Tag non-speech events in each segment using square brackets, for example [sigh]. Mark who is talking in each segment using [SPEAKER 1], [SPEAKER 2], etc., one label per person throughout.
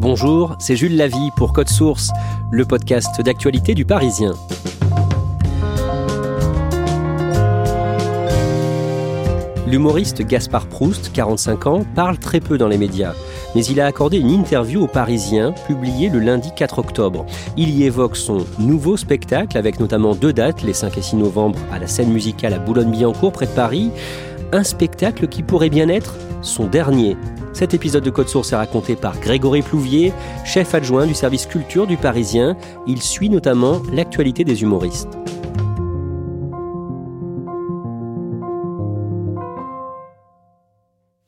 [SPEAKER 1] Bonjour, c'est Jules Lavie pour Code Source, le podcast d'actualité du Parisien. L'humoriste Gaspard Proust, 45 ans, parle très peu dans les médias, mais il a accordé une interview au Parisien, publiée le lundi 4 octobre. Il y évoque son nouveau spectacle, avec notamment deux dates, les 5 et 6 novembre à la scène musicale à Boulogne-Billancourt, près de Paris, un spectacle qui pourrait bien être son dernier. Cet épisode de Code Source est raconté par Grégory Plouvier, chef adjoint du service culture du Parisien. Il suit notamment l'actualité des humoristes.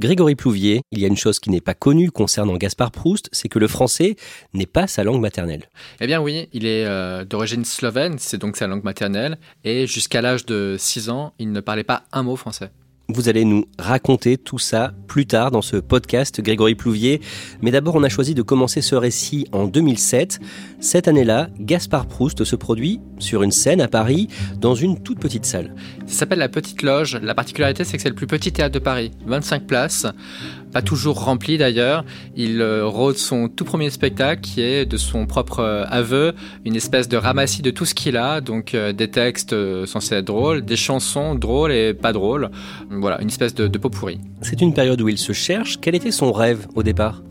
[SPEAKER 1] Grégory Plouvier, il y a une chose qui n'est pas connue concernant Gaspard Proust, c'est que le français n'est pas sa langue maternelle.
[SPEAKER 2] Eh bien oui, il est euh, d'origine slovène, c'est donc sa langue maternelle, et jusqu'à l'âge de 6 ans, il ne parlait pas un mot français.
[SPEAKER 1] Vous allez nous raconter tout ça plus tard dans ce podcast, Grégory Plouvier. Mais d'abord, on a choisi de commencer ce récit en 2007. Cette année-là, Gaspard Proust se produit sur une scène à Paris, dans une toute petite salle.
[SPEAKER 2] Ça s'appelle la Petite Loge. La particularité, c'est que c'est le plus petit théâtre de Paris. 25 places pas toujours rempli d'ailleurs. Il euh, rôde son tout premier spectacle qui est de son propre euh, aveu, une espèce de ramassis de tout ce qu'il a, donc euh, des textes censés être drôles, des chansons drôles et pas drôles. Voilà, une espèce de, de pot pourri.
[SPEAKER 1] C'est une période où il se cherche. Quel était son rêve au départ?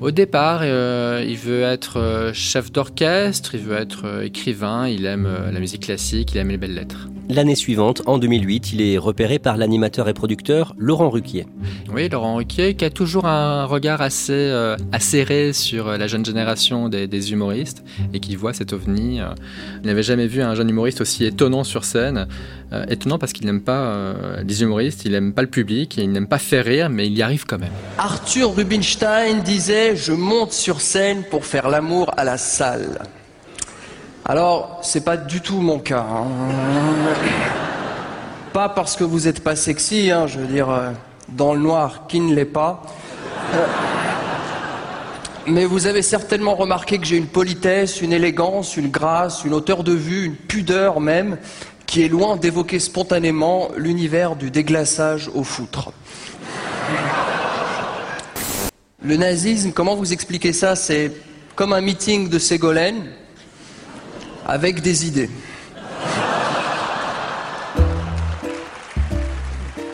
[SPEAKER 2] Au départ, il veut être chef d'orchestre, il veut être écrivain, il aime la musique classique, il aime les belles lettres.
[SPEAKER 1] L'année suivante, en 2008, il est repéré par l'animateur et producteur Laurent Ruquier.
[SPEAKER 2] Oui, Laurent Ruquier, qui a toujours un regard assez euh, acéré sur euh, la jeune génération des, humoristes et qui voit cet ovni. Euh, il n'avait jamais vu un jeune humoriste aussi étonnant sur scène. étonnant parce qu'il n'aime pas les humoristes, il n'aime pas le public, et il n'aime pas faire rire, mais il y arrive quand même.
[SPEAKER 3] Arthur Rubinstein disait Je monte sur scène pour faire l'amour à la salle. Alors, c'est pas du tout mon cas. Hein. Pas parce que vous êtes pas sexy, hein, je veux dire, euh, dans le noir, qui ne l'est pas. Euh, mais vous avez certainement remarqué que j'ai une politesse, une élégance, une grâce, une hauteur de vue, une pudeur même, qui est loin d'évoquer spontanément l'univers du déglaçage au foutre. Le nazisme, comment vous expliquez ça? C'est comme un meeting de Ségolène, avec des idées.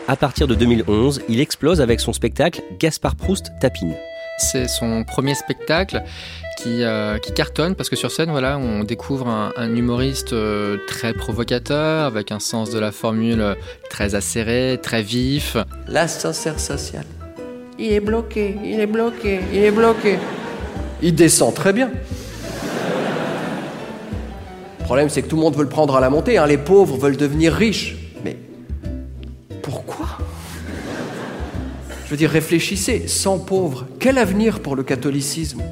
[SPEAKER 1] À partir de 2011, il explose avec son spectacle Gaspard Proust tapine.
[SPEAKER 2] C'est son premier spectacle qui, euh, qui, cartonne parce que sur scène, voilà, on découvre un, humoriste euh, très provocateur, avec un sens de la formule très acéré, très vif.
[SPEAKER 3] L'ascenseur social. Il est bloqué, il est bloqué, il est bloqué. Il descend très bien. Le problème, c'est que tout le monde veut le prendre à la montée. Hein. Les pauvres veulent devenir riches. Mais pourquoi? Je veux dire, réfléchissez. Sans pauvres, quel avenir pour le catholicisme?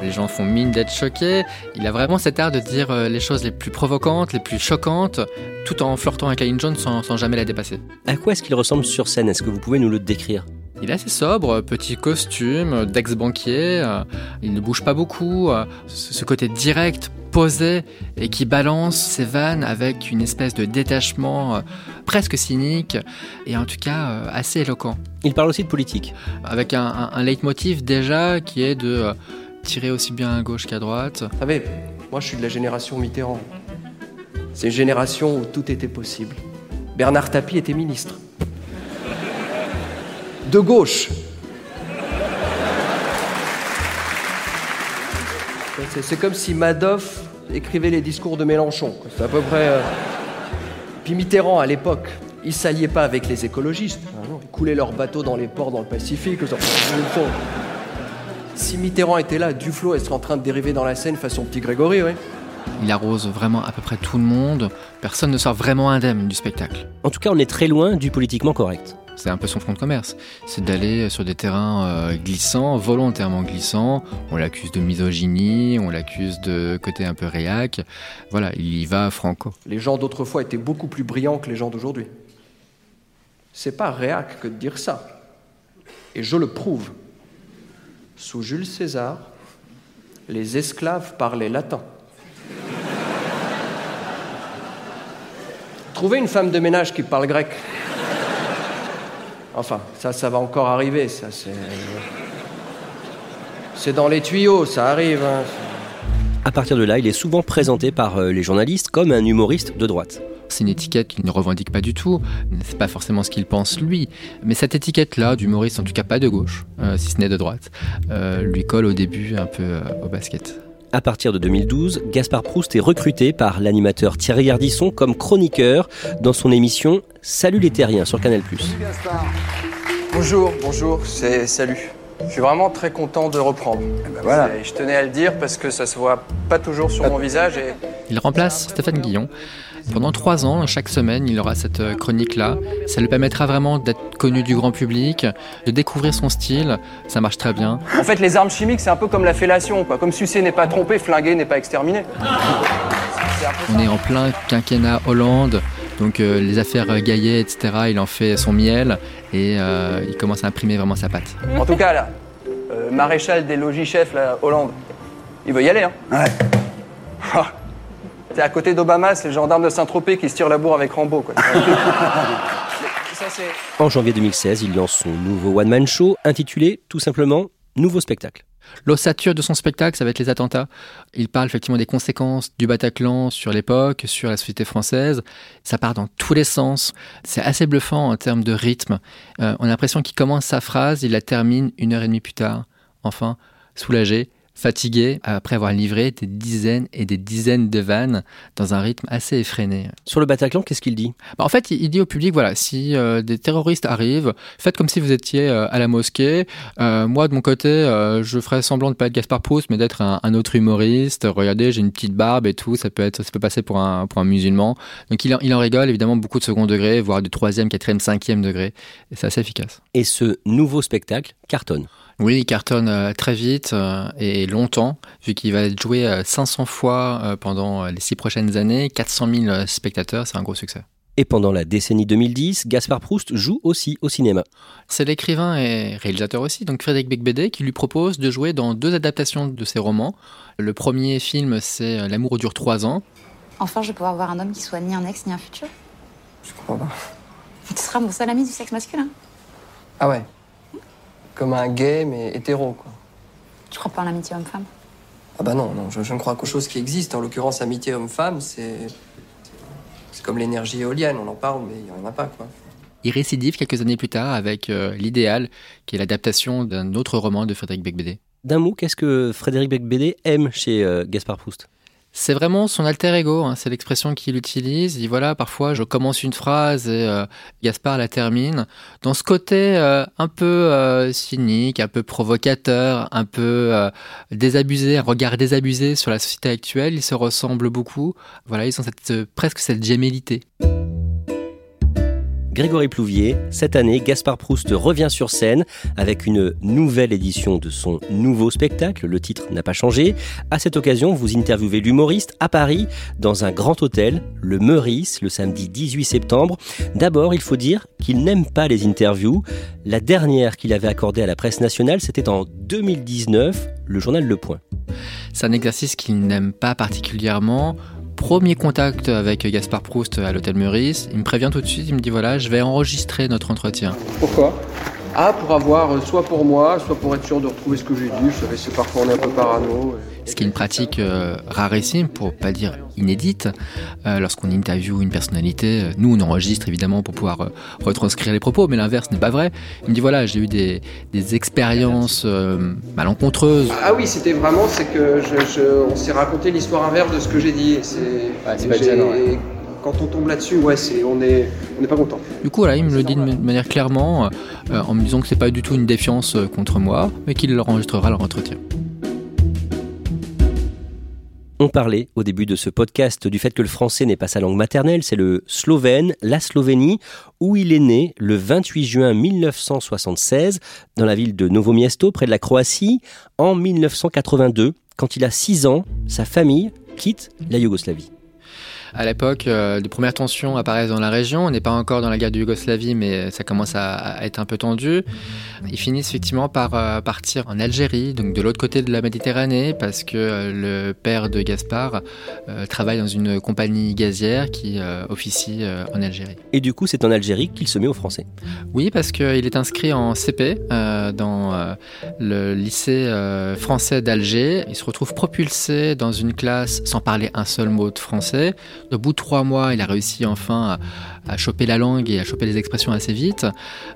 [SPEAKER 2] Les gens font mine d'être choqués. Il a vraiment cet art de dire euh, les choses les plus provocantes, les plus choquantes, tout en flirtant avec Aline Jones sans, sans jamais la dépasser.
[SPEAKER 1] À quoi est-ce qu'il ressemble sur scène? Est-ce que vous pouvez nous le décrire?
[SPEAKER 2] Il est assez sobre, petit costume, d'ex-banquier, euh, il ne bouge pas beaucoup, euh, ce côté direct, posé et qui balance ses vannes avec une espèce de détachement euh, presque cynique et en tout cas euh, assez éloquent.
[SPEAKER 1] Il parle aussi de politique?
[SPEAKER 2] Avec un, un, leitmotiv déjà qui est de euh, tirer aussi bien à gauche qu'à droite.
[SPEAKER 3] Vous savez, moi je suis de la génération Mitterrand. C'est une génération où tout était possible. Bernard Tapie était ministre. De gauche. C'est comme si Madoff écrivait les discours de Mélenchon. C'est à peu près. Euh, Puis Mitterrand, à l'époque, il s'alliait pas avec les écologistes. Ils coulaient leurs bateaux dans les ports dans le Pacifique. Si Mitterrand était là, Duflo serait en train de dériver dans la Seine façon petit Grégory, oui.
[SPEAKER 2] Il arrose vraiment à peu près tout le monde. Personne ne sort vraiment indemne du spectacle.
[SPEAKER 1] En tout cas, on est très loin du politiquement correct.
[SPEAKER 2] C'est un peu son front de commerce. C'est d'aller sur des terrains euh, glissants, volontairement glissants. On l'accuse de misogynie, on l'accuse de côté un peu réac. Voilà, il y va franco.
[SPEAKER 3] Les gens d'autrefois étaient beaucoup plus brillants que les gens d'aujourd'hui. C'est pas réac que de dire ça. Et je le prouve. Sous Jules César, les esclaves parlaient latin. Trouvez une femme de ménage qui parle grec. Enfin, ça, ça va encore arriver, ça, c'est. C'est dans les tuyaux, ça arrive. Hein.
[SPEAKER 1] À partir de là, il est souvent présenté par euh, les journalistes comme un humoriste de droite.
[SPEAKER 2] C'est une étiquette qu'il ne revendique pas du tout, c'est pas forcément ce qu'il pense lui, mais cette étiquette-là, d'humoriste, en tout cas pas de gauche, euh, si ce n'est de droite, euh, lui colle au début un peu au basket.
[SPEAKER 1] À partir de 2012, Gaspard Proust est recruté par l'animateur Thierry Gardisson comme chroniqueur dans son émission Salut les terriens sur Canal+.
[SPEAKER 3] Bonjour, bonjour, c'est salut. Je suis vraiment très content de reprendre. Eh ben voilà. Je tenais à le dire parce que ça se voit pas toujours sur mon visage. Et...
[SPEAKER 2] Il remplace Stéphane Guillon. Pendant trois ans, chaque semaine, il aura cette euh, chronique-là. Ça lui permettra vraiment d'être connu du grand public, de découvrir son style. Ça marche très bien.
[SPEAKER 3] En fait, les armes chimiques, c'est un peu comme la fellation. Quoi. Comme sucer n'est pas trompé, flinguer n'est pas exterminé.
[SPEAKER 2] On est en plein quinquennat Hollande. Donc euh, les affaires Gaillet, etc., il en fait son miel et euh, il commence à imprimer vraiment sa patte.
[SPEAKER 3] En tout cas, là, maréchal des logis chefs, là, Hollande, il veut y aller. Hein. Ouais. C'est à côté d'Obama, c'est le gendarme de Saint-Tropez qui se tire la bourre avec Rambo. [laughs]
[SPEAKER 1] en janvier 2016, il lance son nouveau one-man show intitulé tout simplement Nouveau spectacle.
[SPEAKER 2] L'ossature de son spectacle, ça va être les attentats. Il parle effectivement des conséquences du Bataclan sur l'époque, sur la société française. Ça part dans tous les sens. C'est assez bluffant en termes de rythme. Euh, on a l'impression qu'il commence sa phrase, il la termine une heure et demie plus tard. Enfin, soulagé fatigué après avoir livré des dizaines et des dizaines de vannes dans un rythme assez effréné.
[SPEAKER 1] Sur le Bataclan, qu'est-ce qu'il dit?
[SPEAKER 2] Bah, En fait, il dit au public, voilà, si euh, des terroristes arrivent, faites comme si vous étiez euh, à la mosquée. Euh, moi, de mon côté, je ferais semblant de pas être Gaspard Proust, mais d'être un, autre humoriste. Regardez, j'ai une petite barbe et tout, ça peut, être, ça peut passer pour un, pour un musulman. Donc il en, il en rigole, évidemment, beaucoup de second degré, voire du troisième, quatrième, cinquième degré. Et c'est assez efficace.
[SPEAKER 1] Et ce nouveau spectacle cartonne
[SPEAKER 2] oui, il cartonne euh, très vite euh, et longtemps, vu qu'il va être joué 500 euh, fois pendant les six prochaines années, 400 000 spectateurs, c'est un gros succès.
[SPEAKER 1] Et pendant la décennie 2010, Gaspard Proust joue aussi au cinéma.
[SPEAKER 2] C'est l'écrivain et réalisateur aussi, donc Frédéric Becbédé, qui lui propose de jouer dans deux adaptations de ses romans. Le premier film, c'est L'amour dure trois ans.
[SPEAKER 4] Enfin, je vais pouvoir voir un homme qui soit ni un ex ni un futur.
[SPEAKER 3] Je crois pas.
[SPEAKER 4] Tu seras mon seul ami du sexe masculin.
[SPEAKER 3] Ah ouais comme un gay, mais hétéro, quoi.
[SPEAKER 4] Tu crois pas en l'amitié homme-femme?
[SPEAKER 3] Ah bah non, non, je, ne crois qu'aux choses qui existent. En l'occurrence, amitié homme-femme, c'est... C'est comme l'énergie éolienne, on en parle, mais il n'y en a pas, quoi.
[SPEAKER 2] Il récidive quelques années plus tard avec euh, L'idéal, qui est l'adaptation d'un autre roman de Frédéric Becbédé.
[SPEAKER 1] D'un mot, qu'est-ce que Frédéric Becbédé aime chez euh, Gaspard Proust?
[SPEAKER 2] C'est vraiment son alter ego, hein, c'est l'expression qu'il utilise. Il dit voilà, parfois je commence une phrase et euh, Gaspard la termine. Dans ce côté euh, un peu euh, cynique, un peu provocateur, un peu désabusé, un regard désabusé sur la société actuelle, ils se ressemblent beaucoup. Voilà, ils ont cette, presque cette gémellité.
[SPEAKER 1] Grégory Plouvier. Cette année, Gaspard Proust revient sur scène avec une nouvelle édition de son nouveau spectacle. Le titre n'a pas changé. À cette occasion, vous interviewez l'humoriste à Paris dans un grand hôtel, le Meurice, le samedi 18 septembre. D'abord, il faut dire qu'il n'aime pas les interviews. La dernière qu'il avait accordée à la presse nationale, c'était en 2019 le journal Le Point.
[SPEAKER 2] C'est un exercice qu'il n'aime pas particulièrement. Premier contact avec Gaspard Proust à l'hôtel Meurice, il me prévient tout de suite, il me dit voilà, je vais enregistrer notre entretien.
[SPEAKER 3] Pourquoi? Ah, pour avoir, euh, soit pour moi, soit pour être sûr de retrouver ce que j'ai dit. Vous savez, c'est parfois on est un peu parano.
[SPEAKER 2] Ce qui est une pratique euh, rarissime, pour pas dire inédite. Euh, Lorsqu'on interviewe une personnalité, euh, nous on enregistre évidemment pour pouvoir euh, retranscrire les propos, mais l'inverse n'est pas vrai. Il me dit voilà, j'ai eu des, des expériences euh, malencontreuses.
[SPEAKER 3] Ah oui, c'était vraiment, c'est que je, je- on s'est raconté l'histoire inverse de ce que j'ai dit. C'est,
[SPEAKER 1] ouais.
[SPEAKER 3] Quand on tombe là-dessus, ouais, on est, on n'est pas content.
[SPEAKER 2] Du coup, voilà, il me le dit de ma- manière clairement, euh, en me disant que c'est pas du tout une défiance contre moi, mais qu'il enregistrera leur entretien.
[SPEAKER 1] On parlait au début de ce podcast du fait que le français n'est pas sa langue maternelle, c'est le slovène, la Slovénie, où il est né le 28 juin 1976 dans la ville de Novo Miesto, près de la Croatie. En 1982, quand il a 6 ans, sa famille quitte la Yougoslavie.
[SPEAKER 2] À l'époque, euh, les premières tensions apparaissent dans la région. On n'est pas encore dans la guerre de Yougoslavie, mais ça commence à, à être un peu tendu. Ils finissent effectivement par euh, partir en Algérie, donc de l'autre côté de la Méditerranée, parce que euh, le père de Gaspard euh, travaille dans une compagnie gazière qui officie en Algérie.
[SPEAKER 1] Et du coup, c'est en Algérie qu'il se met au français.
[SPEAKER 2] Oui, parce qu'il est inscrit en CP dans le lycée français d'Alger. Il se retrouve propulsé dans une classe sans parler un seul mot de français. Au bout de trois mois, il a réussi enfin à, choper la langue et à choper les expressions assez vite.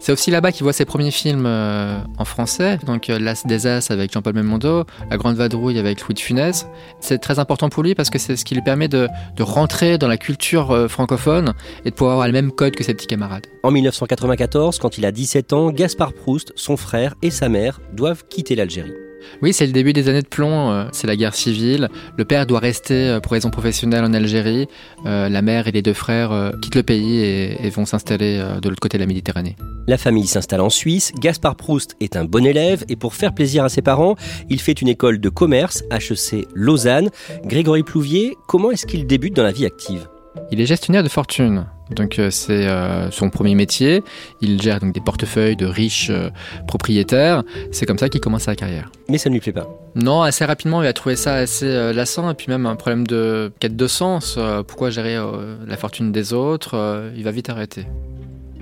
[SPEAKER 2] C'est aussi là-bas qu'il voit ses premiers films euh, en français, donc euh, L'As des As avec Jean-Paul Belmondo, La Grande Vadrouille avec Louis de Funès. C'est très important pour lui parce que c'est ce qui lui permet de, de rentrer dans la culture euh, francophone et de pouvoir avoir le même code que ses petits camarades.
[SPEAKER 1] En 1994, quand il a 17 ans, Gaspard Proust, son frère et sa mère doivent quitter l'Algérie.
[SPEAKER 2] Oui, c'est le début des années de plomb, euh, c'est la guerre civile. Le père doit rester euh, pour raison professionnelle en Algérie. Euh, la mère et les deux frères quittent le pays et, vont s'installer de l'autre côté de la Méditerranée.
[SPEAKER 1] La famille s'installe en Suisse, Gaspard Proust est un bon élève et pour faire plaisir à ses parents, il fait une école de commerce, HEC Lausanne. Grégory Plouvier, comment est-ce qu'il débute dans la vie active?
[SPEAKER 2] Il est gestionnaire de fortune, donc euh, c'est euh, son premier métier. Il gère donc des portefeuilles de riches euh, propriétaires. C'est comme ça qu'il commence sa carrière.
[SPEAKER 1] Mais ça ne lui plaît pas.
[SPEAKER 2] Non, assez rapidement, il a trouvé ça assez lassant et puis même un problème de quête de sens. Pourquoi gérer la fortune des autres Il va vite arrêter.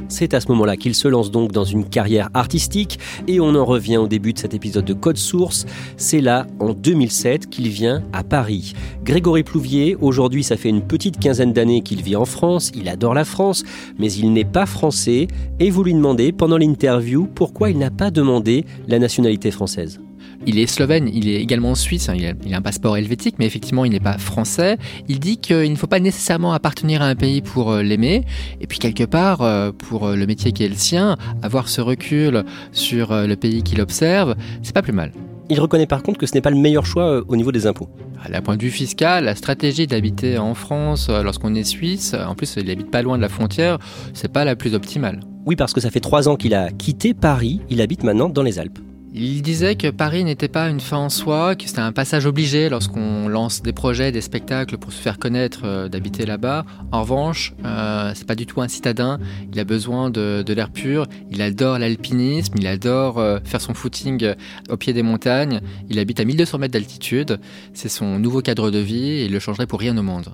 [SPEAKER 1] C'est à ce moment-là qu'il se lance donc dans une carrière artistique et on en revient au début de cet épisode de Code Source. C'est là, en 2007, qu'il vient à Paris. Grégory Plouvier, aujourd'hui ça fait une petite quinzaine d'années qu'il vit en France, il adore la France, mais il n'est pas français et vous lui demandez pendant l'interview pourquoi il n'a pas demandé la nationalité française?
[SPEAKER 2] Il est slovène, il est également suisse, hein, il, a, il a un passeport helvétique, mais effectivement il n'est pas français. Il dit qu'il ne faut pas nécessairement appartenir à un pays pour euh, l'aimer, et puis quelque part, euh, pour euh, le métier qui est le sien, avoir ce recul sur le pays qu'il observe, c'est pas plus mal.
[SPEAKER 1] Il reconnaît par contre que ce n'est pas le meilleur choix au niveau des impôts.
[SPEAKER 2] À la point de vue fiscal, la stratégie d'habiter en France lorsqu'on est suisse, en plus il habite pas loin de la frontière, c'est pas la plus optimale.
[SPEAKER 1] Oui, parce que ça fait trois ans qu'il a quitté Paris, il habite maintenant dans les Alpes.
[SPEAKER 2] Il disait que Paris n'était pas une fin en soi, que c'était un passage obligé lorsqu'on lance des projets, des spectacles pour se faire connaître euh, d'habiter là-bas. En revanche, euh, c'est pas du tout un citadin. Il a besoin de, de l'air pur. Il adore l'alpinisme. Il adore euh, faire son footing euh, au pied des montagnes. Il habite à 1200 mètres d'altitude. C'est son nouveau cadre de vie et il le changerait pour rien au monde.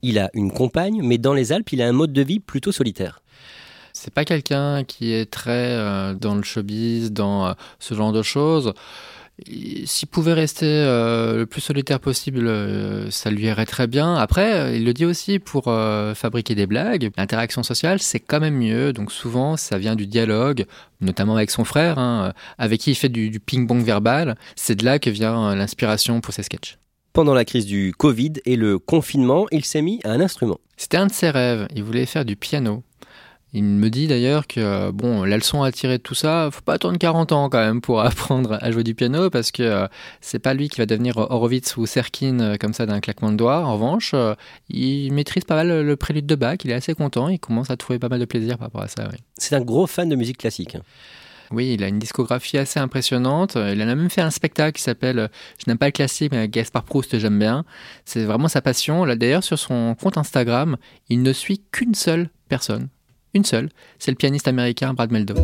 [SPEAKER 1] Il a une compagne, mais dans les Alpes, il a un mode de vie plutôt solitaire.
[SPEAKER 2] C'est pas quelqu'un qui est très euh, dans le showbiz, dans euh, ce genre de choses. S'il pouvait rester euh, le plus solitaire possible, euh, ça lui irait très bien. Après, euh, il le dit aussi pour fabriquer des blagues. L'interaction sociale, c'est quand même mieux. Donc souvent, ça vient du dialogue, notamment avec son frère, hein, avec qui il fait du, du ping-pong verbal. C'est de là que vient l'inspiration pour ses sketchs.
[SPEAKER 1] Pendant la crise du Covid et le confinement, il s'est mis à un instrument.
[SPEAKER 2] C'était un de ses rêves. Il voulait faire du piano. Il me dit d'ailleurs que bon, la leçon à tirer de tout ça, faut pas attendre 40 ans quand même pour [laughs] apprendre à jouer du piano parce que euh, c'est pas lui qui va devenir Horowitz ou Serkin euh, comme ça d'un claquement de doigts. En revanche, euh, il maîtrise pas mal le prélude de Bach, il est assez content, il commence à trouver pas mal de plaisir par rapport à ça. Oui.
[SPEAKER 1] C'est un gros fan de musique classique.
[SPEAKER 2] Oui, il a une discographie assez impressionnante. Il en a même fait un spectacle qui s'appelle Je n'aime pas le classique, mais Gaspard Proust, j'aime bien. C'est vraiment sa passion. Là, d'ailleurs, sur son compte Instagram, il ne suit qu'une seule personne. Une seule, c'est le pianiste américain Brad Meldo.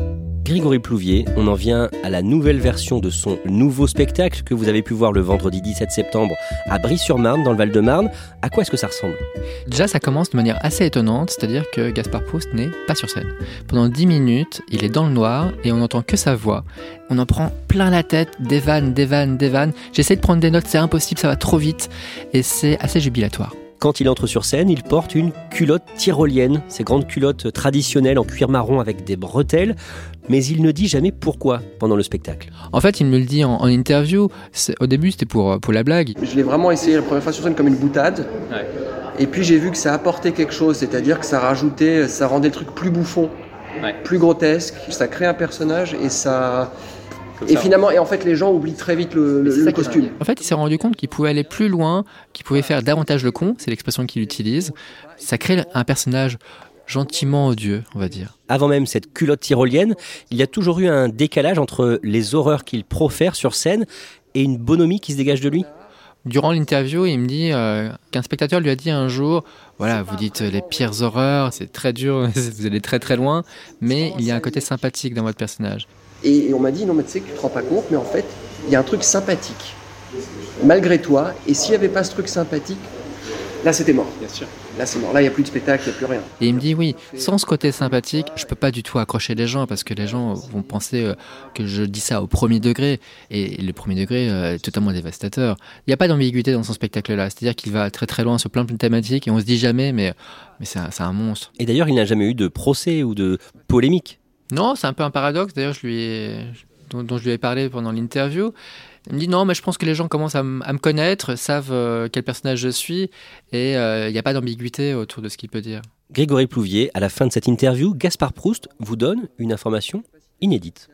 [SPEAKER 1] Grégory Plouvier, on en vient à la nouvelle version de son nouveau spectacle que vous avez pu voir le vendredi 17 septembre à Brie-sur-Marne, dans le Val-de-Marne. À quoi est-ce que ça ressemble?
[SPEAKER 2] Déjà, ça commence de manière assez étonnante, c'est-à-dire que Gaspard Proust n'est pas sur scène. Pendant 10 minutes, il est dans le noir et on n'entend que sa voix. On en prend plein la tête, des vannes, des vannes, des vannes. J'essaie de prendre des notes, c'est impossible, ça va trop vite et c'est assez jubilatoire.
[SPEAKER 1] Quand il entre sur scène, il porte une culotte tyrolienne, ces grandes culottes traditionnelles en cuir marron avec des bretelles, mais il ne dit jamais pourquoi pendant le spectacle.
[SPEAKER 2] En fait, il me le dit en, en interview. C'est- Au début, c'était pour, pour la blague.
[SPEAKER 3] Je l'ai vraiment essayé la première fois sur scène comme une boutade. Et puis j'ai vu que ça apportait quelque chose, c'est-à-dire que ça rajoutait, ça rendait le truc plus bouffon, plus grotesque, ça crée un personnage et ça. Et finalement, et en fait, les gens oublient très vite le, le- le costume.
[SPEAKER 2] En fait, il s'est rendu compte qu'il pouvait aller plus loin, qu'il pouvait faire davantage le con, c'est l'expression qu'il utilise. Ça crée un personnage gentiment odieux, on va dire.
[SPEAKER 1] Avant même cette culotte tyrolienne, il y a toujours eu un décalage entre les horreurs qu'il profère sur scène et une bonhomie qui se dégage de lui.
[SPEAKER 2] Durant l'interview, il me dit euh, qu'un spectateur lui a dit un jour Voilà, vous dites les pires horreurs, c'est très dur, [laughs] vous allez très très loin, mais il y a un côté sympathique dans votre personnage.
[SPEAKER 3] Et, et on m'a dit, non mais tu sais que tu te rends pas compte, mais en fait, il y a un truc sympathique, malgré toi. Et s'il n'y avait pas ce truc sympathique, là c'était mort. Bien sûr. Là c'est mort. Là il n'y a plus de spectacle, il n'y a plus rien.
[SPEAKER 2] Et il me dit oui, sans ce côté sympathique, je peux pas du tout accrocher les gens parce que les gens vont penser euh, que je dis ça au premier degré et le premier degré euh, est totalement dévastateur. Il n'y a pas d'ambiguïté dans son spectacle-là, c'est-à-dire qu'il va très très loin sur plein de thématiques et on se dit jamais mais mais c'est un, c'est un monstre.
[SPEAKER 1] Et d'ailleurs, il n'a jamais eu de procès ou de polémique.
[SPEAKER 2] Non, c'est un peu un paradoxe. D'ailleurs, je lui ai, dont, dont je lui ai parlé pendant l'interview. Il me dit non, mais je pense que les gens commencent à, me connaître, savent euh, quel personnage je suis, et euh, il n'y a pas d'ambiguïté autour de ce qu'il peut dire.
[SPEAKER 1] Grégory Plouvier, à la fin de cette interview, Gaspard Proust vous donne une information inédite.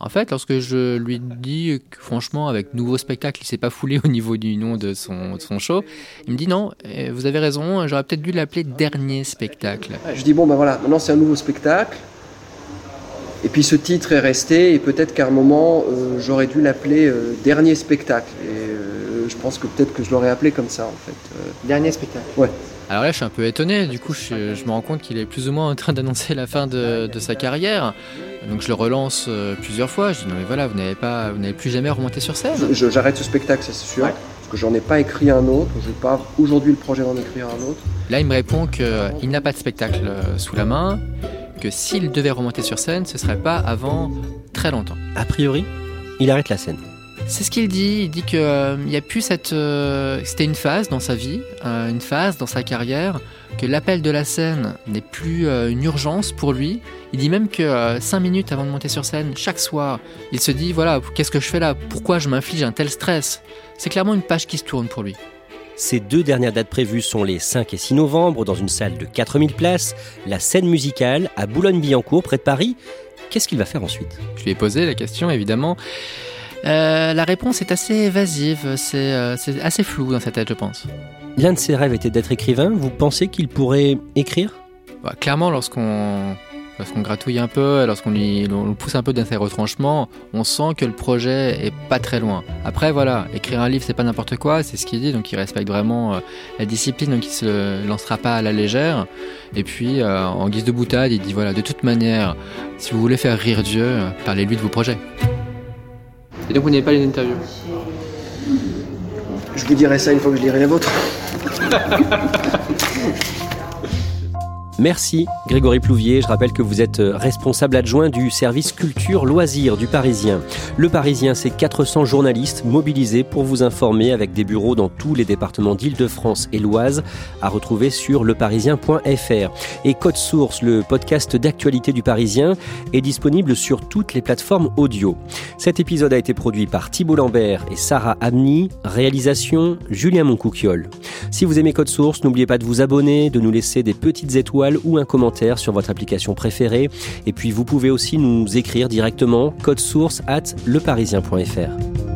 [SPEAKER 2] En fait, lorsque je lui dis que franchement, avec nouveau spectacle, il s'est pas foulé au niveau du nom de son, de son show, il me dit non, vous avez raison, j'aurais peut-être dû l'appeler dernier spectacle.
[SPEAKER 3] Je dis bon ben voilà, maintenant c'est un nouveau spectacle. Et puis ce titre est resté et peut-être qu'à un moment euh, j'aurais dû l'appeler euh, dernier spectacle. Et euh, je pense que peut-être que je l'aurais appelé comme ça en fait. Euh, dernier spectacle. Ouais.
[SPEAKER 2] Alors là, je suis un peu étonné. Du coup, je, je me rends compte qu'il est plus ou moins en train d'annoncer la fin de, de sa carrière. Donc je le relance plusieurs fois. Je dis non mais voilà, vous n'avez pas, vous n'avez plus jamais remonté sur scène.
[SPEAKER 3] J'arrête ce spectacle, ça c'est sûr. Parce que j'en ai pas écrit un autre. Je n'ai pas aujourd'hui le projet d'en écrire un autre.
[SPEAKER 2] Là, il me répond qu'il n'a pas de spectacle sous la main, que s'il devait remonter sur scène, ce serait pas avant très longtemps.
[SPEAKER 1] A priori, il arrête la scène.
[SPEAKER 2] C'est ce qu'il dit. Il dit qu'il n'y a plus cette. euh, C'était une phase dans sa vie, euh, une phase dans sa carrière, que l'appel de la scène n'est plus euh, une urgence pour lui. Il dit même que euh, cinq minutes avant de monter sur scène, chaque soir, il se dit voilà, qu'est-ce que je fais là? Pourquoi je m'inflige un tel stress? C'est clairement une page qui se tourne pour lui.
[SPEAKER 1] Ces deux dernières dates prévues sont les 5 et 6 novembre dans une salle de 4000 places, la scène musicale à Boulogne-Billancourt près de Paris. Qu'est-ce qu'il va faire ensuite?
[SPEAKER 2] Je lui ai posé la question, évidemment. Euh, la réponse est assez évasive, c'est euh, c'est assez flou dans sa tête, je pense.
[SPEAKER 1] L'un de ses rêves était d'être écrivain. Vous pensez qu'il pourrait écrire?
[SPEAKER 2] Bah, clairement, lorsqu'on lorsqu'on gratouille un peu, lorsqu'on lui on le pousse un peu dans ses retranchements, on sent que le projet est pas très loin. Après, voilà, écrire un livre, c'est pas n'importe quoi, c'est ce qu'il dit, donc il respecte vraiment euh, la discipline, donc il se lancera pas à la légère. Et puis, euh, en guise de boutade, il dit voilà, de toute manière, si vous voulez faire rire Dieu, parlez-lui de vos projets. Et donc, vous n'avez pas les interviews?
[SPEAKER 3] Je vous dirai ça une fois que je lirai la vôtre. [laughs]
[SPEAKER 1] Merci Grégory Plouvier. Je rappelle que vous êtes euh, responsable adjoint du service culture loisirs du Parisien. Le Parisien, c'est 400 journalistes mobilisés pour vous informer avec des bureaux dans tous les départements d'Île-de-France et l'Oise à retrouver sur leparisien.fr. Et Code Source, le podcast d'actualité du Parisien, est disponible sur toutes les plateformes audio. Cet épisode a été produit par Thibault Lambert et Sarah Amni. Réalisation Julien Moncouquiole. Si vous aimez Code Source, n'oubliez pas de vous abonner, de nous laisser des petites étoiles ou un commentaire sur votre application préférée. Et puis vous pouvez aussi nous écrire directement code source at leparisien.fr.